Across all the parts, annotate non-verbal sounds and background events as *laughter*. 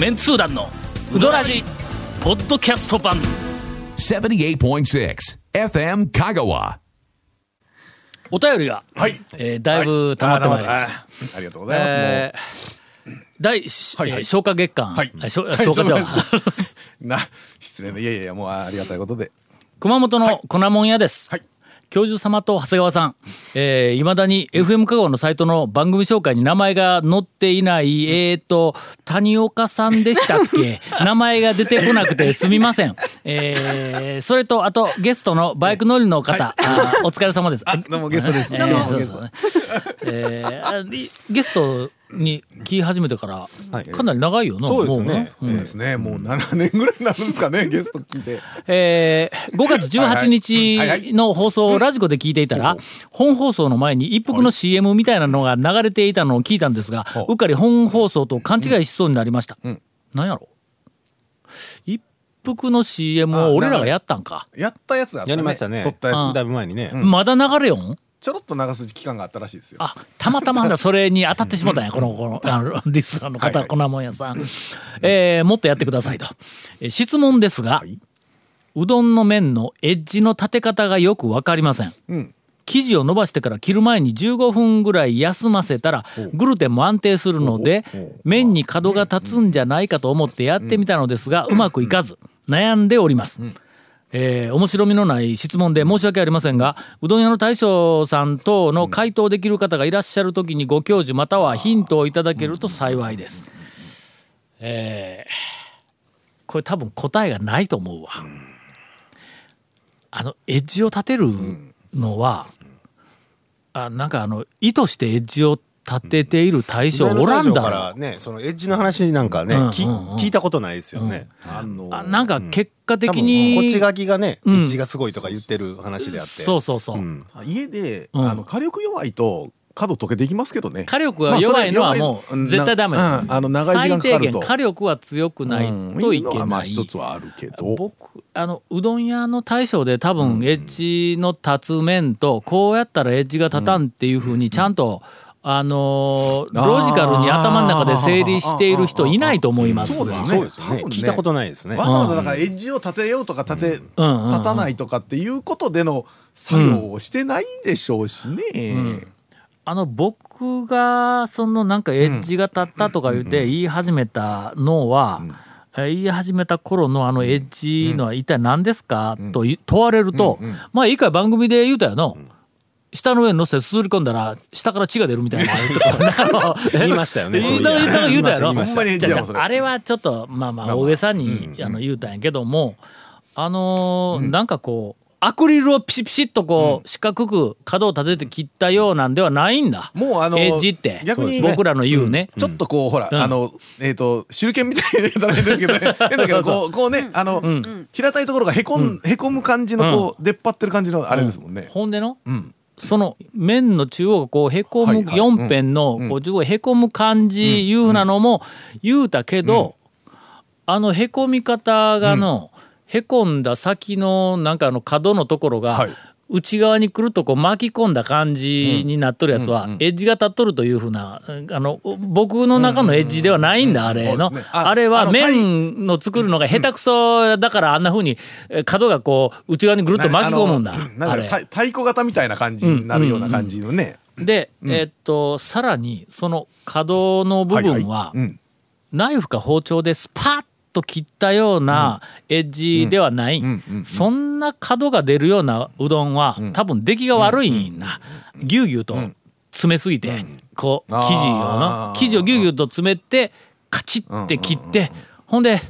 メンツー団のウドラジポッドキャスト版。78.6 FM Kagawa. お便りが、はい。えーだいぶ溜まってまいりました、あありがとうございます。えー第、はいはい。えー消化月間、はい。あ消消化じゃは *laughs* いそうな失礼な、いやいやいや、もうありがたいことで。熊本の粉もん屋です、はい。教授様と長谷川さん、えー、いまだに FM 香川のサイトの番組紹介に名前が載っていない、えーと、谷岡さんでしたっけ？*laughs* 名前が出てこなくてすみません。えー、それと、あと、ゲストのバイク乗りの方、あーお疲れ様です。あどうもゲストです。えーゲストに聞き始めてから、はい。かなり長いよな。そうですね。そうですね。もう7年ぐらいになるんですかね、ゲスト聞いて。*laughs* えー5月18日の放送をラジコで聞いていたら、本放送の前に一服の CM みたいなのが流れていたのを聞いたんですが、うっかり本放送と勘違いしそうになりました。なんやろ。一服の CM を俺らがやったんか。やったやつだったね。やりましたね。撮ったやつ。だ。いぶ前にね、まだ流れよん？ちょろっと流す期間があったらしいですよ。あたまたまだそれに当たってしまったんやこのこのあのリスナーの方、はいはい。粉もん屋さん、えーもっとやってくださいと、えー質問ですが、うどんの麺のエッジの立て方がよく分かりません、生地を伸ばしてから切る前に15分ぐらい休ませたらグルテンも安定するので麺に角が立つんじゃないかと思ってやってみたのですがうまくいかず悩んでおります、えー面白みのない質問で申し訳ありませんがうどん屋の大将さん等の回答できる方がいらっしゃる時にご教授またはヒントをいただけると幸いです。えーこれ多分答えがないと思うわ。あのエッジを立てるのは、あなんかあの意図してエッジを立てている大将おらんだろ。からねそのエッジの話なんかね、うんきうんうん。聞いたことないですよね、あのあなんか結果多的分に、こっち書きがね、うん。エッジがすごいとか言ってる話であって。そうそうそう、ん。家で、うん。あの火力弱いと角溶けていきますけどね。火力が弱いのはもう絶対ダメです、うん。あの長い時間かかると。最低限火力は強くないといけうんうのはまあない、一つはあるけど。僕あのうどん屋の大将で多分エッジの立つ面とこうやったらエッジが立たんっていうふうにちゃんと、あのーロジカルに頭の中で整理している人いないと思います。そうですね。そうですよね。聞いたことないですね。わざわざだからエッジを立てようとか立て、うん。うん。うん立たないとかっていうことでの作業をしてないでしょうしね。あの僕がそのなんかエッジが立ったとか言って言い始めたのは、えー言い始めた頃のあのエッジのは一体何ですか、とい問われると、まあ一回番組で言うたよの。下の上に乗せてすすり込んだら下から血が出るみたいな *laughs* *laughs* 言いましたよね。言うたやろ？あれああれはちょっとまあまあ大げさにあの言うたんやけどもあのーなんかこうアクリルをピシピシッとこう四角く角を立てて切ったようなんではないんだ。もうあのエッジって。逆に僕らの言うね。ちょっとこう、ほら、ん。あの、えっ、と、手裏剣みたいな言い方変ですけど、ね、変 *laughs* だけど、こう、こうね、あの、平たいところがへこん、へこむ感じの、こう、出っ張ってる感じの、あれですもんね。ほん。での？うん。その面の中央がこうへこむはいはい。4辺のこう中央へこむ感じいうふうなのも言うたけどあのへこみ方がのへこんだ先のなんかあの角のところがはい内側に来るとこう巻き込んだ感じになっとるやつはエッジが立っとるというふうなあの僕の中のエッジではないんだあれの。ああれはあの面の作るのが下手くそだからあんなふうにえ角がこう内側にぐるっと巻き込むんだ。あれ。か太太鼓型みたいな感じになるような感じのね。で、えーっとさらにその角の部分はうん。ナイフか包丁でスパッと切ったようなエッジではない、そんな角が出るようなうどんは、多分出来が悪いん。だ、ぎゅうぎゅうと詰めすぎて、こう生地をのあー。生地をぎゅうぎゅうと詰めてカチッて切って、ほんで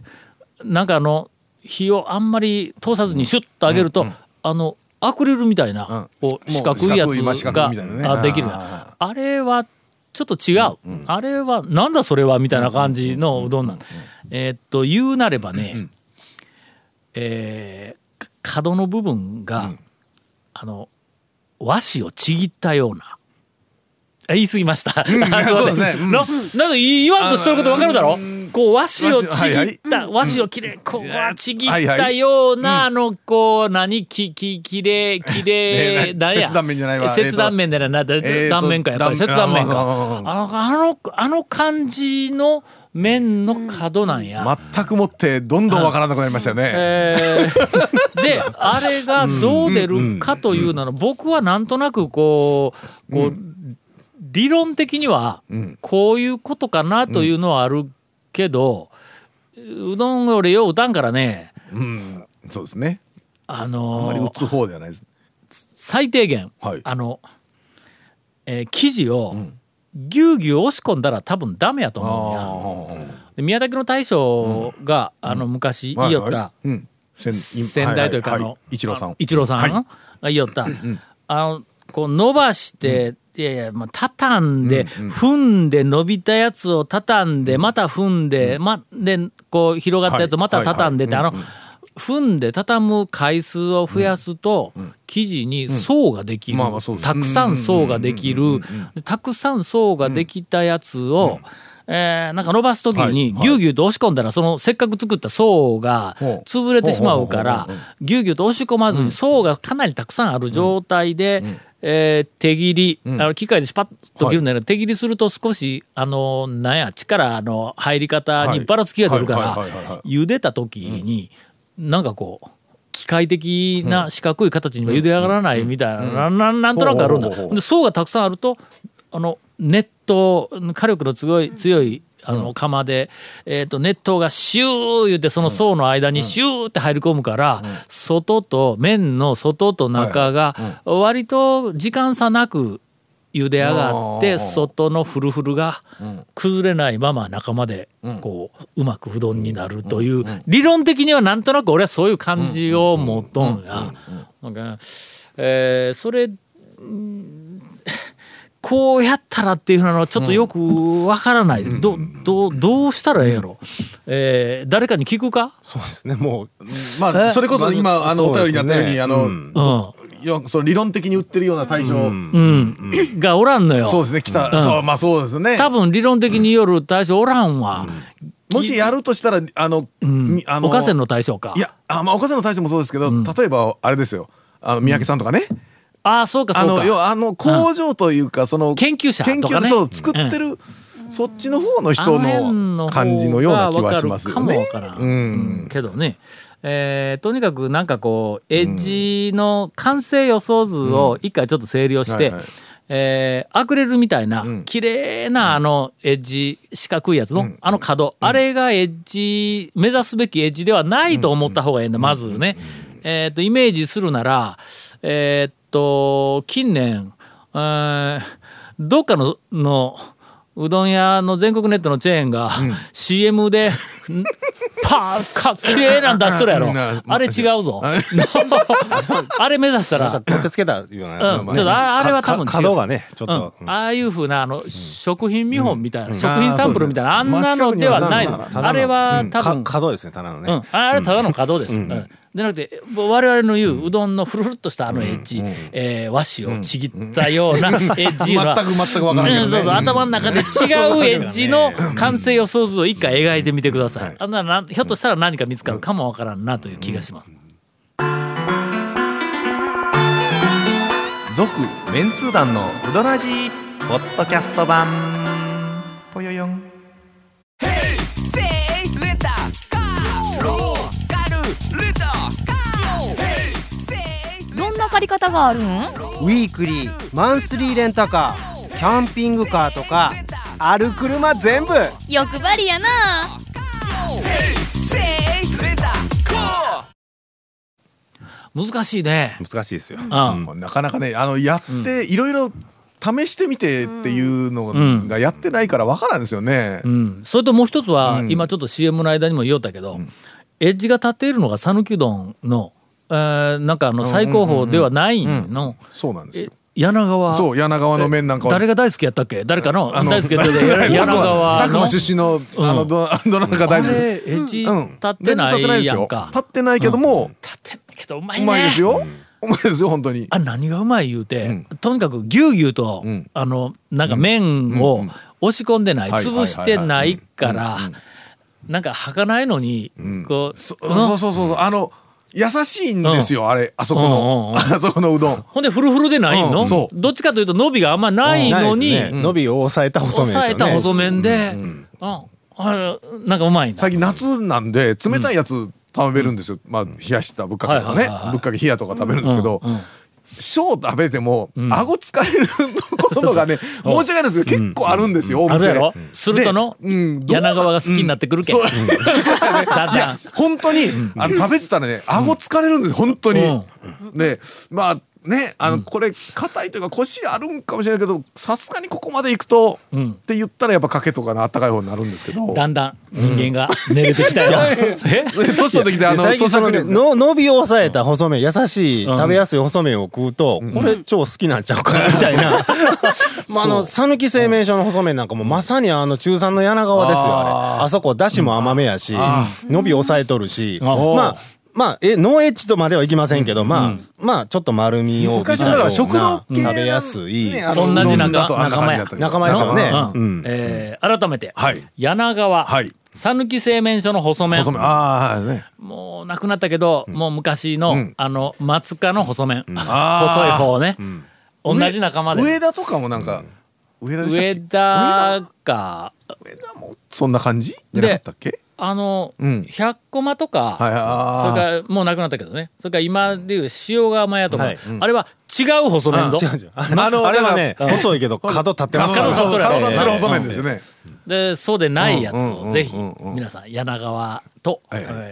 なんかあの火をあんまり通さずにシュッと上げると、あのアクリルみたいな、うん。こう四角いやつがあできる。ああれはちょっと違う、あれはなんだそれはみたいな感じのうどんなん。えーっと言うなればね、えー角の部分が、あの和紙をちぎったようなあ言い過ぎました。*laughs* あすいませんそうですね。うん。ななんか言わんとしてることわかるだろ？こう和紙をちぎった、和紙をきれい、こうちぎったような、あの、こう、何、き、き、きれい、*laughs* きれい、ねなんや？切断面じゃないわ。切断面じゃない。断面か、やっぱり。断切断面か。あの、あの、あの感じの麺の角なんや。全くもってどんどんわからなくなりましたよね。えー。*laughs* であれがどう出るかというのは僕はなんとなくこうこう理論的にはこういうことかなというのはあるけどうどん俺よう打たんからね。うん、そうですね。ああんまりの打つ方ではないです。最低限はい。あのえー生地をぎゅうぎゅう押し込んだら多分ダメやと思うんや。で宮崎の大将があの昔言いよったうん。先先代というかあの一郎さん。一郎さんはいが言いよった、あのこう伸ばして、いやいや、まあ、畳んで、踏んで伸びたやつを畳んで、また踏んで、ま、でこう広がったやつをまた畳んでって、はい。あの、踏んで畳む回数を増やすと、生地に層ができる、たくさん層ができる、でたくさん層ができたやつを、えーなんか伸ばす時にはいぎゅうぎゅうと押し込んだらそのせっかく作った層が潰れてしまうからぎゅうぎゅうと押し込まずに層がかなりたくさんある状態で、えー手切り、あの機械でスパッと切るんだけど、手切りすると少しあのなんや力の入り方にばらつきが出るから茹でた時に、なんかこう機械的な四角い形には茹で上がらないみたいな、なななんとなくあるんだ。で層がたくさんあるとあの熱湯火力の強い強いあの釜で、えー、と熱湯がシュー言ってその層の間にシューって入り込むから、外と麺の外と中が割と時間差なく茹で上がって外のフルフルが崩れないまま中までこううまくうどんになるという理論的にはなんとなく俺はそういう感じを持っとんがなんかえーそれこうやったらっていうのはちょっとよくわからない、どどどうしたらええんやろ、えー誰かに聞くか、そうですねもう。まあ、それこそ今、あの、お便りになったように、あの、うん。その理論的に売ってるような対象、うん。がおらんのよ。そうですね、来た、そう、まあそうですね。多分理論的による対象おらんわ、もしやるとしたら、あの、みあの、おかせの対象か。いや、あまあ、おかせの対象もそうですけど、例えば、あれですよ、あの、三宅さんとかね、ああそうかあの、そうか。要は、あの、工場というか、その、研究者とかね。研究そう、作ってる、そっちの方の人の感じのような気はしますよね。わかるかもうん。うん。けどね。えーとにかくなんかこうエッジの完成予想図を一回ちょっと整理をして、えーアクリルみたいな綺麗なあのエッジ四角いやつの、あの角、あれがエッジ目指すべきエッジではないと思った方がいいんだ、まずね。えーとイメージするならえと近年、えーどっかののうどん屋の全国ネットのチェーンが、CM でんパーか綺麗なん出しとるやろ。うん。あれ違うぞ。あれ？*laughs* 目指したら。取ってつけたような、うん。ちょっとああれは多分違うか角がねちょっうん。と、うん。ああいうふうなあの食品見本みたいな、食品サンプルみたいなあんなのではないです。あれは多か分角ですね。棚のね、うん、あれただの角です。うんでなくて我々の言ううどんのフルフルっとしたあのエッジ、えー和紙をちぎったようなエッジは、全く全くわからんけどね。うんそうそう頭の中で違うエッジの完成予想図を一回描いてみてください。あんななひょっとしたら何か見つかるかもわからんなという気がします。続メンツー団のウドラジーポッドキャスト版。ぽよよんり方があるん？ウィークリーマンスリーレンタカーキャンピングカーとかある車全部。欲張りやな。難しいね。難しいですよ、うん。なかなかね、あの、やって、いろいろ試してみてっていうのがやってないからわからんですよね。うん、それともう一つは、今ちょっと CM の間にも言おったけど、エッジが立っているのが讃岐うどんの、えーなんかあの最高峰ではないの、えそうなんですよ。柳川？そう、柳川の麺なんかは。誰が大好きやったっけ？誰かの？大好きやった柳川の？ま出身の、あの、ど、*laughs* どなたかあ大好き。れエッジ立うん。ってないやんか。立ってないけども、立ってんけどうまいうねまいですよ。うまいですよ、本当に。あ何がうまい言うて、とにかくぎゅうぎゅうと、ん。あのなんか麺を押し込んでない、はい潰してないから、なんか儚かないのに、こうそそうそうそうそう、あの、優しいんですよ、あれ、あそこうんうんの、うん。*laughs* あそこのうどん。ほんでフルフルでないの、うん。そう。どっちかというと伸びがあんまないのに、伸びを抑えた細麺ですよね。抑えた細麺で、うん。あれなんかうまいんだ最近夏なんで冷たいやつ食べるんですよ、まあ冷やしたぶっかけとかね、はいはいはいはい。ぶっかけ冷やとか食べるんですけど、うんうん小食べても、顎疲れることがね *laughs* 申し訳ないですけど、結構あるんですよ、お店。あるやろ？するとの？でうん。柳川が好きになってくるけう。*laughs* だんだん。いや本当に、あの食べてたらね顎疲れるんです本当に、うん。でまあねあの、これ硬いというか腰あるんかもしれないけどさすがにここまで行くと、ん。って言ったらやっぱかけとかのあったかい方になるんですけど。だんだん人間が寝れてきたよ。え？年取ってきてあの最近そのねの伸びを抑えた細麺優しいうん食べやすい細麺を食うとこれ超好きなんちゃうかなみたいな。*laughs* *laughs* まああの讃岐製麺所の細麺なんかもまさにあの中産の柳川ですよあれ。あそこだしも甘めやし伸び抑えとるし。あまあまあえノーエッジとまではいきませんけどまあまあちょっと丸みを帯び昔だから食堂系食べやすい同じ仲うどんだとあんな感じだったけど。仲間ですよね。えー改めて、はい。柳川。はい。讃岐製麺所の細麺。細麺。ああはいねもうなくなったけど、もう昔の、ん。あの松花の細麺、*laughs* 細い方ね、同じ仲間で。上田とかもなんか、上田でしたっ上け田が上田もそんな感じ？じゃなかったっけ？あの、うん。百駒とか、はいあそれからもうなくなったけどね。それから今でいう塩釜屋とか、はい。あれは違う細麺ぞ。違う違う。あれあのあれはねうん。細いけど角立ってますから角立ってる細麺ですよねでそうでないやつをぜひ皆さん柳川と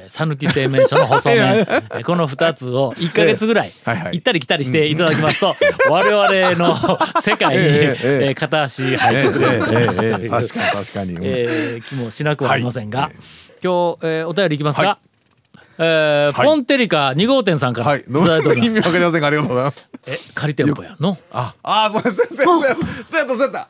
讃岐製麺所の細麺 *laughs* えーこの2つを1か月ぐらい行ったり来たりしていただきますと *laughs* 我々の世界にえ片足入ってくれる確かに確かに。うん。えー気もしなくはありませんがはい。今日えーお便りいきますはかえーはい。ポンテリカ2号店さんからはい。いただいております。意味わかりませんがありがとうございます。え仮店舗やの？ああそうですそうですそうやったそうやった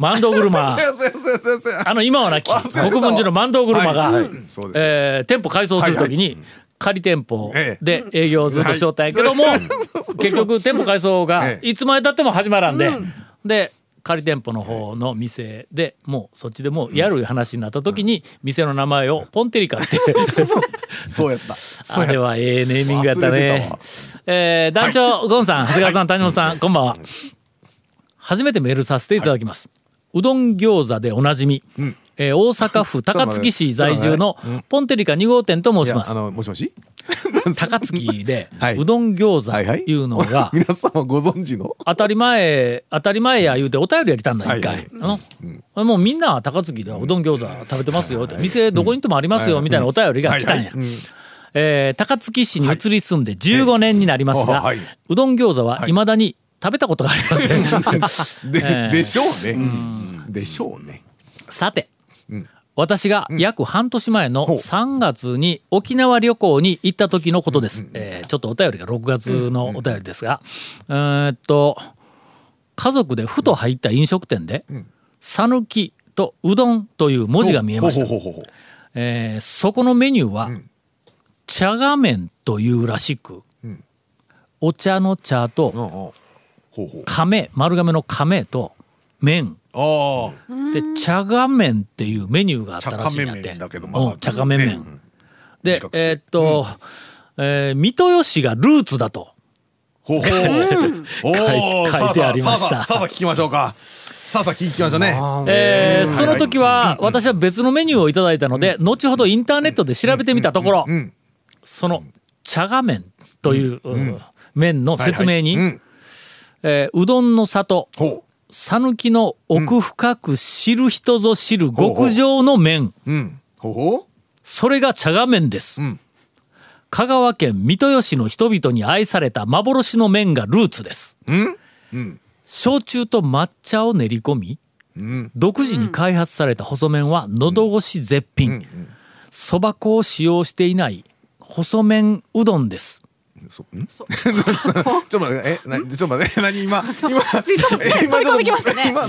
マンド車 *laughs* そうやそうやそうやそうやそう。やあの今はなき国分寺のマンド車が、はい。はい。そうです。えー店舗改装するときに、仮店舗ええ。で営業をずっとしよったんやけども、*laughs* 結局店舗改装がええ。いつまでたっても始まらんで、で仮店舗の方の店でもうそっちでもうやる話になった時に店の名前をポンテリカって *laughs* そうやった。あれはええネーミングやったね。えー団長ゴンさん長谷川さん谷本さんこんばんは。初めてメールさせていただきます。うどん餃子でおなじみ、えー大阪府高槻市在住の *laughs* ポンテリカ2号店と申します。のもしもし？*laughs* *laughs* 高槻ではい。うどん餃はいはい。子いうのが皆様ご存知の？当たり前当たり前や言うてお便りが来たんだ一回、はいはい。あのもうみんな高槻ではうどん餃子食べてますよって店どこにでもありますよみたいなお便りが来たんや。はいはい。うん。えー高槻市に移り住んで15年になりますが、はい。うどん餃子はい。まだに食べたことがありません、*laughs* でええ。でしょうね。でしょうね。さて、私が約半年前のほう。3月に沖縄旅行に行った時のことです、えーちょっとお便りが6月のお便りですが、えーっと家族でふと入った飲食店で「讃岐」と「うどん」という文字が見えました。そこのメニューは、茶が麺というらしく、お茶の茶と亀丸亀の亀と麺。あで茶が麺っていうメニューがあったらしいんやって。茶亀麺麺、ねでえーっと、えー三豊市がルーツだと。ほうほ *laughs* 書いー書いてありました。さあさ聞きましょうか。さあさあ聞きましょうね。えーうんその時は私は別のメニューをいただいたので、後ほどインターネットで調べてみたところ、ん。その茶が麺という、麺の説明に、はいはい。うんえーうどんの里。ほ讃岐の奥深く知る人ぞ知る極上の麺、ううん。ほうほそれが茶が麺です、ん。香川県三豊市の人々に愛された幻の麺がルーツです。ううん。焼酎と抹茶を練り込み、独自に開発された細麺は喉越し絶品。そば粉を使用していない細麺うどんですそん？ちょっと待ってえなちょっと待って何今？今？今飛び込んできましたね。今？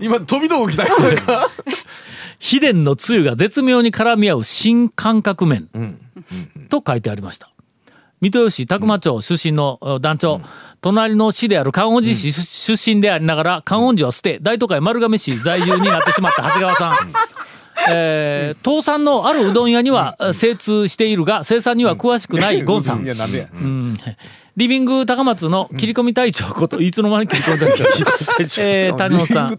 今飛び道具来たよ。なん。か秘伝のつゆが絶妙に絡み合う新感覚麺、と書いてありました。三豊市宅間町出身の uh, 団長、隣の市である観音寺市出身でありながら観音寺は捨て大都会丸亀市在住になってしまった長谷川さん、えー倒産のあるうどん屋には精通しているが生産には詳しくないゴンさん。いや、なん。リビング高松の切り込み隊長こといつの間に切り込み隊長えー谷本さん。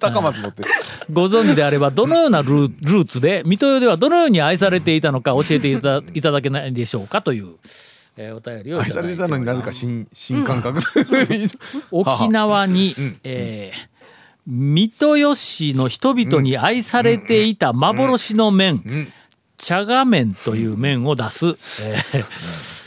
ご存知であればどのようなルーツで水戸代ではどのように愛されていたのか教えていた *laughs* いただけないでしょうかという、えーお便りをい愛されててたのになぜか新、新感覚。*laughs* 沖縄に、えー三豊市の人々に愛されていた幻の麺、茶賀麺という麺を出す、えー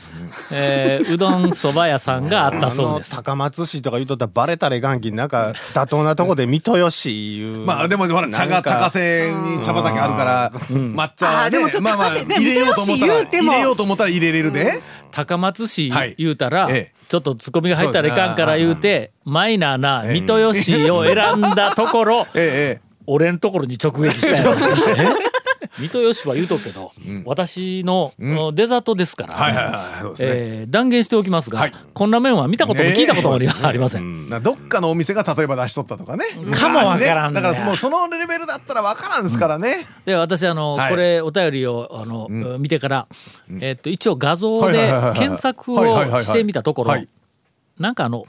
えーうどんそば屋さんがあったそうです。*laughs* 高松市とか言うとったらバレたらいかんきなんか妥当なとこで水戸よしいう。*laughs* まあでもほら茶が高瀬に茶畑あるから抹茶でもちょっとねまあまあ入れようと思ったら入れようと思ったら入れれるで。高松市はい。言うたら、ええ。ちょっとツッコミが入ったらいかんから言うてマイナーなええ。三豊市を選んだところ *laughs* 俺んところに直撃したよ。え？三豊市は言うとくけど、私のデザートですから、断言しておきますが、はい。こんな麺は見たことも聞いたこともあり,、ません。などっかのお店が例えば出しとったとかね。かもわからんね。だからもうそのレベルだったらわからんですからね。で私あの、はい。これお便りをあの、見てから、えっと一応画像で検索をしてみたところはい。なんかあの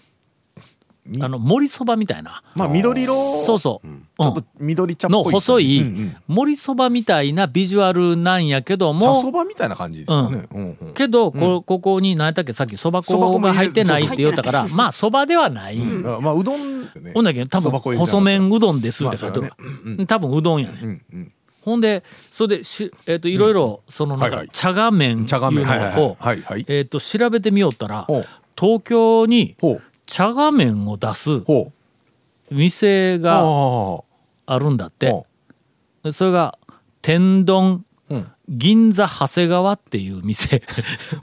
あの盛りそばみたいな。まあ緑色？そうそう、ちょっと緑茶っのぽい。細いうんうん。盛りそばみたいなビジュアルなんやけど茶そもばみたいな感じですよね。うん。うんけどこここに何やったっけさっきそばそば粉が入ってないって言ったからまあそばではない。あまあうどんね。ほんだけど多分細麺うどんですって書いてる多分うどんやね、うんうん。ほんでそれでし、えー、といろいろそのなんかはいはい。茶が麺いはいはいのをはいはい。えーと調べてみよったら東京に茶が麺を出す店がああ。るんだって。それが天丼うん。銀座長谷川っていう店。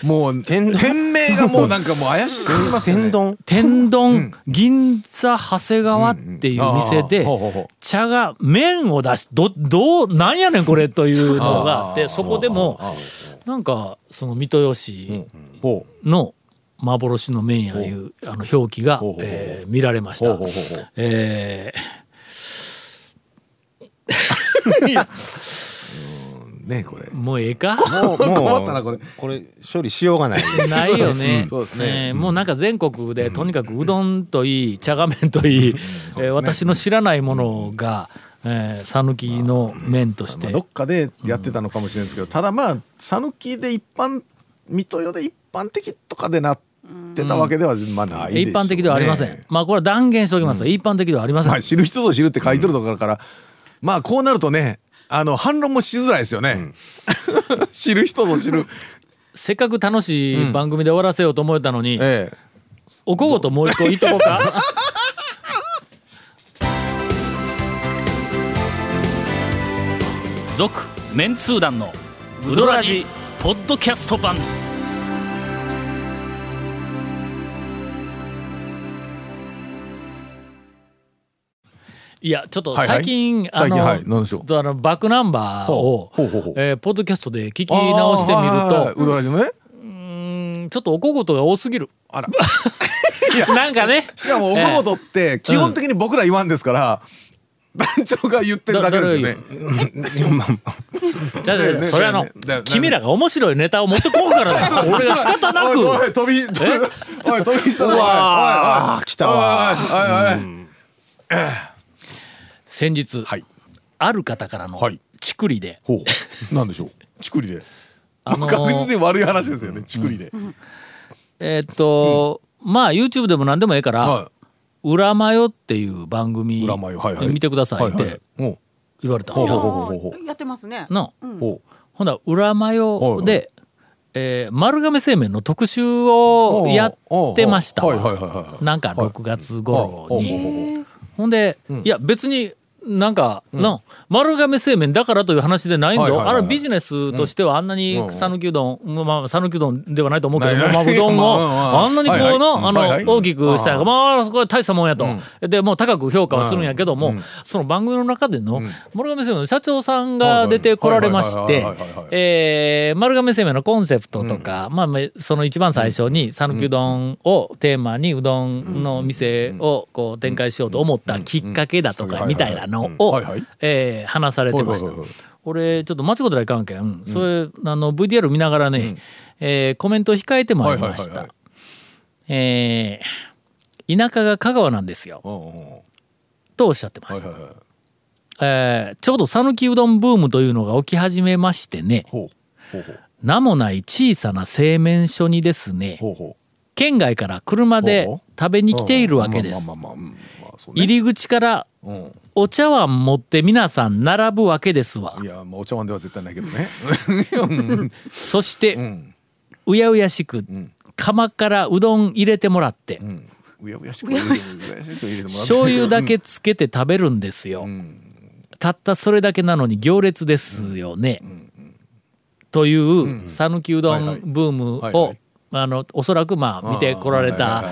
う *laughs* もう天丼？店名がもうなんかもう怪しすぎますよね。天丼？天丼銀座長谷川っていう店で茶が麺を出しどどうなんやねんこれというのがあってそこでもなんかその三豊市ほの幻の麺やいうあの表記がほうほうほうえー見られました。ほうほうほうほう。えういや。うん。ねこれ。ーもうええか？*laughs* もう困もったなこれ。うこれ処理しようがないです。ないよね。そうですね。えーもうなんか全国でとにかくうどんといい茶が麺といいえー私の知らないものがえー讃岐の麺として。まあどっかでやってたのかもしれないですけど、ただまあ讃岐で一般水戸代で一般的とかでなってたわけではまあないでしょう、ね一般的ではありません。まあこれは断言しておきますよ、一般的ではありません。まあ知る人ぞ知るって書いてるところだから、まあこうなるとねあの反論もしづらいですよね、*laughs* 知る人ぞ知るせっかく楽しい番組で終わらせようと思えたのに、ええおこごともう一個言っとこうか？*laughs* 続メンツー団のウドラジポッドキャスト版。いやちょっとはいはい。最近、あ最近の、はいあのバックナンバーをえーポッドキャストで聞き直してみるとうどらじのね。うんちょっとおこごとが多すぎる。あら。*laughs* なんかね。しかもおこごとって基本的に僕ら言わんですから、団長が言ってるだけですよね。*laughs* じゃあそれあの君らが面白いネタを持ってこうからだ。*laughs* 俺が仕方なおいおくい飛び飛び飛びしたな。おいおい来たわおいおいおい先日はい。ある方からのはい。チクリで。ほう。なんでしょう？ちくりで、あのー確実に悪い話ですよねちくりで、えーっとまあ YouTube でも何でもええからは「裏マヨ」っていう番組裏マヨはいはい。見てくださいっはいはい。てほ言われた。んやってますね。なうほう。ほんなら裏マヨはいでえー丸亀製麺の特集をやってました。なんか6月頃に。ほうほうん。で、いや別になんか、な丸亀製麺だからという話でないんだよ、はいはいあれビジネスとしてはあんなにうん讃岐うどん、まあ讃岐うどんではないと思うけど、ない。まあ、うどんを *laughs* まあんなにこうの、あの、はいはい。大きくしたん。やまあそこは大したもんやと、でもう高く評価はするんやけども、うん。その番組の中での、丸亀製麺の社長さんが出てこられまして丸亀製麺のコンセプトとか、まあまあその一番最初に讃岐うどんをテーマにうどんの店をこう展開しようと思ったきっかけだとかみたいなのをえー話されてました。俺ちょっと間違うたらいかんけん、それあの VTR 見ながらね、えーコメントを控えてまいりました、えー田舎が香川なんですよ。うんうんうん。とおっしゃってました、はいはいはい。えーちょうど讃岐うどんブームというのが起き始めましてね。名もない小さな製麺所にですね県外から車で食べに来ているわけです。入り口からうんお茶碗持って皆さん並ぶわけですわ。いや、まあ、お茶碗では絶対ないけどね。*laughs* そして、んうやうやしく釜からうどん入れてもらって、うん。うやうやしく入れてうやうやしく入れてもらって。醤油だけつけて食べるんですよ、たったそれだけなのに行列ですよね、という讃岐うどんブームをはいはい。あのおそらくまあ見てこられた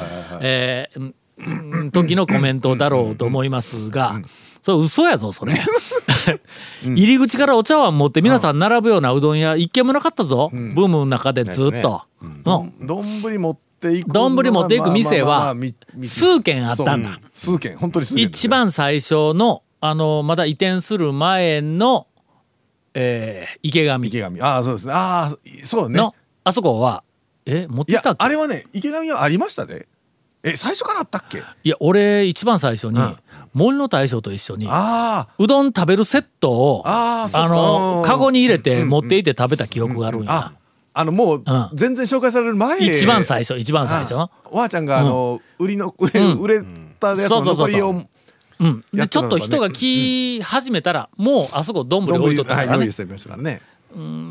えーうん時のコメントだろうと思いますがそれ嘘やぞそれ *laughs* 入り口からお茶碗持って皆さん並ぶようなうどん屋一軒もなかったぞブームの中でずっと。うん丼持っていく。丼持っていく店は数軒あったんだ数軒、本当に数軒。一。番最初のあのまだ移転する前の、えー池上池上。ああ、そうですね。ああ、そうね。のあそこはえ持ってたっ、け？あれはね、池上はありましたね。え、最初からあったっけ？いや俺一番最初に、森の大将と一緒にあうどん食べるセットをあのうん。カゴに入れて持っていって食べた記憶があるんや、あ、あの、もううん、全然紹介される前。一番最初一番最初あわーちゃんが、あの、売りの、売れ、売れたやつのそうそうそうそう。残りを、うん、でちょやっと人が来始めたら、もうあそこ丼置いとったはい、からね。用意してましたからね。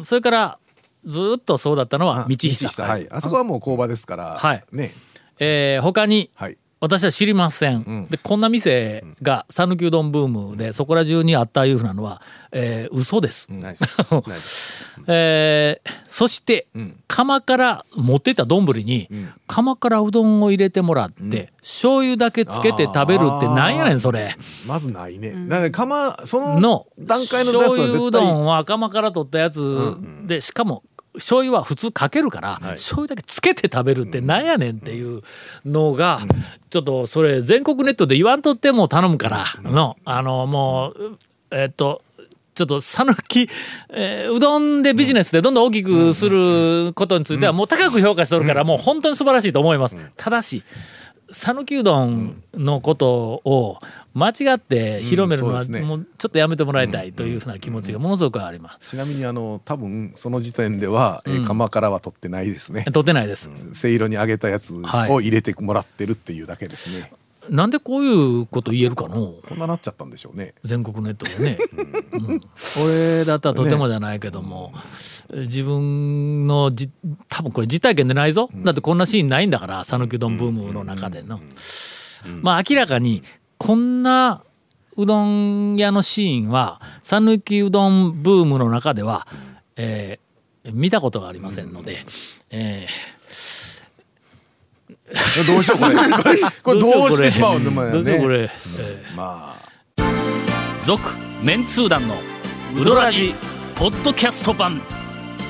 それからずーっとそうだったのは道久道はい。あそこはもう工場ですから。はい。ね。えー他にはい。私は知りません、でこんな店が讃岐うどんブームでそこら中にあったいうふうなのは、えー嘘です、*laughs* えーそして、釜から持ってた丼に、釜からうどんを入れてもらって、醤油だけつけて食べるってなんやねんそれ。まずないね。なので、釜、そのの段階のやつは醤油う。どんは釜から取ったやつで、しかも醤油は普通かけるから、醤油だけつけて食べるってなんやねんっていうのが、ちょっとそれ全国ネットで言わんとっても頼むからの、あのもうえっとちょっと讃岐、えーうどんでビジネスでどんどん大きくすることについてはもう高く評価してるからもう本当に素晴らしいと思います。ただし讃岐うどんのことを間違って広めるのはもうちょっとやめてもらいたいというふうな気持ちがものすごくあります。ちなみに、あの、多分、その時点では、えー釜からは取ってないですね。取ってないです。せいろに揚げたやつはいを入れてもらってるっていうだけですね。なんでこういうこと言えるかの？こんななっちゃったんでしょうね。全国ネットでね、うん俺だったらとてもじゃないけども、自分のじ多分これ実体験でないぞ、だってこんなシーンないんだから讃岐うどんブームの中での、まあ明らかにこんなうどん屋のシーンは讃岐うどんブームの中では、えー見たことがありませんので、え *laughs* どうしよう、これ。*laughs* これどうしてしまうんだ、まあーどうしようこね。れ。まあ。続メンツー団のウドラジポッドキャスト版